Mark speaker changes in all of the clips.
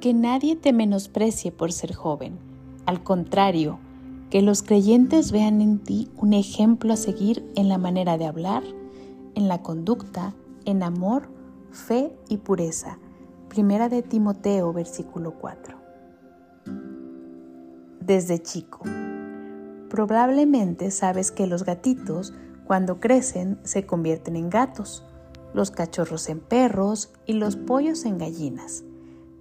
Speaker 1: Que nadie te menosprecie por ser joven. Al contrario, que los creyentes vean en ti un ejemplo a seguir en la manera de hablar, en la conducta, en amor, fe y pureza. Primera de Timoteo, versículo 4. Desde chico. Probablemente sabes que los gatitos, cuando crecen, se convierten en gatos, los cachorros en perros y los pollos en gallinas.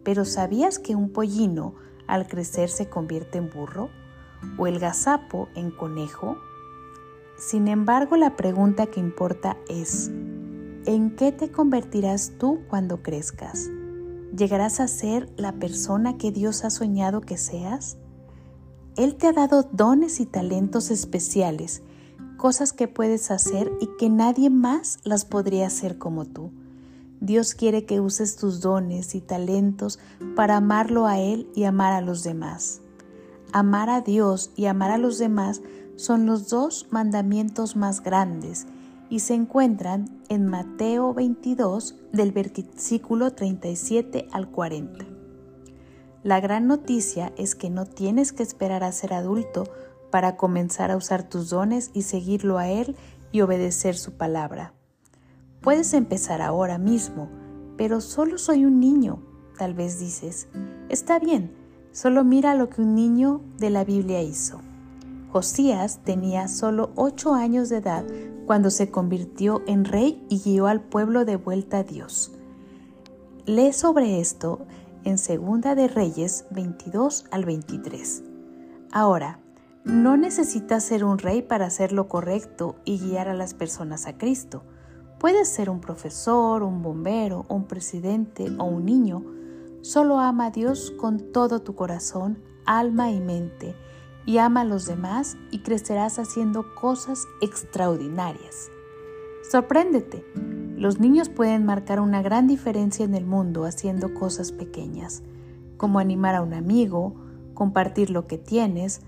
Speaker 1: Pero ¿sabías que un pollino al crecer se convierte en burro? ¿O el gazapo en conejo? Sin embargo, la pregunta que importa es, ¿en qué te convertirás tú cuando crezcas? ¿Llegarás a ser la persona que Dios ha soñado que seas? Él te ha dado dones y talentos especiales, cosas que puedes hacer y que nadie más las podría hacer como tú. Dios quiere que uses tus dones y talentos para amarlo a Él y amar a los demás. Amar a Dios y amar a los demás son los dos mandamientos más grandes y se encuentran en Mateo 22 del versículo 37 al 40. La gran noticia es que no tienes que esperar a ser adulto para comenzar a usar tus dones y seguirlo a Él y obedecer su palabra. Puedes empezar ahora mismo, pero solo soy un niño, tal vez dices. Está bien, solo mira lo que un niño de la Biblia hizo. Josías tenía solo ocho años de edad cuando se convirtió en rey y guió al pueblo de vuelta a Dios. Lee sobre esto en Segunda de Reyes 22 al 23. Ahora, no necesitas ser un rey para hacer lo correcto y guiar a las personas a Cristo. Puedes ser un profesor, un bombero, un presidente o un niño. Solo ama a Dios con todo tu corazón, alma y mente, y ama a los demás y crecerás haciendo cosas extraordinarias. Sorpréndete. Los niños pueden marcar una gran diferencia en el mundo haciendo cosas pequeñas, como animar a un amigo, compartir lo que tienes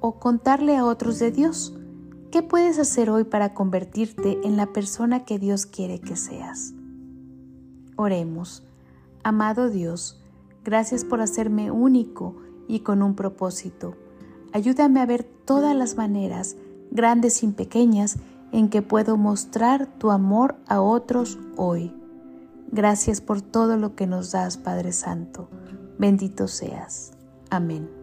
Speaker 1: o contarle a otros de Dios. ¿Qué puedes hacer hoy para convertirte en la persona que Dios quiere que seas? Oremos. Amado Dios, gracias por hacerme único y con un propósito. Ayúdame a ver todas las maneras, grandes y pequeñas, en que puedo mostrar tu amor a otros hoy. Gracias por todo lo que nos das, Padre Santo. Bendito seas. Amén.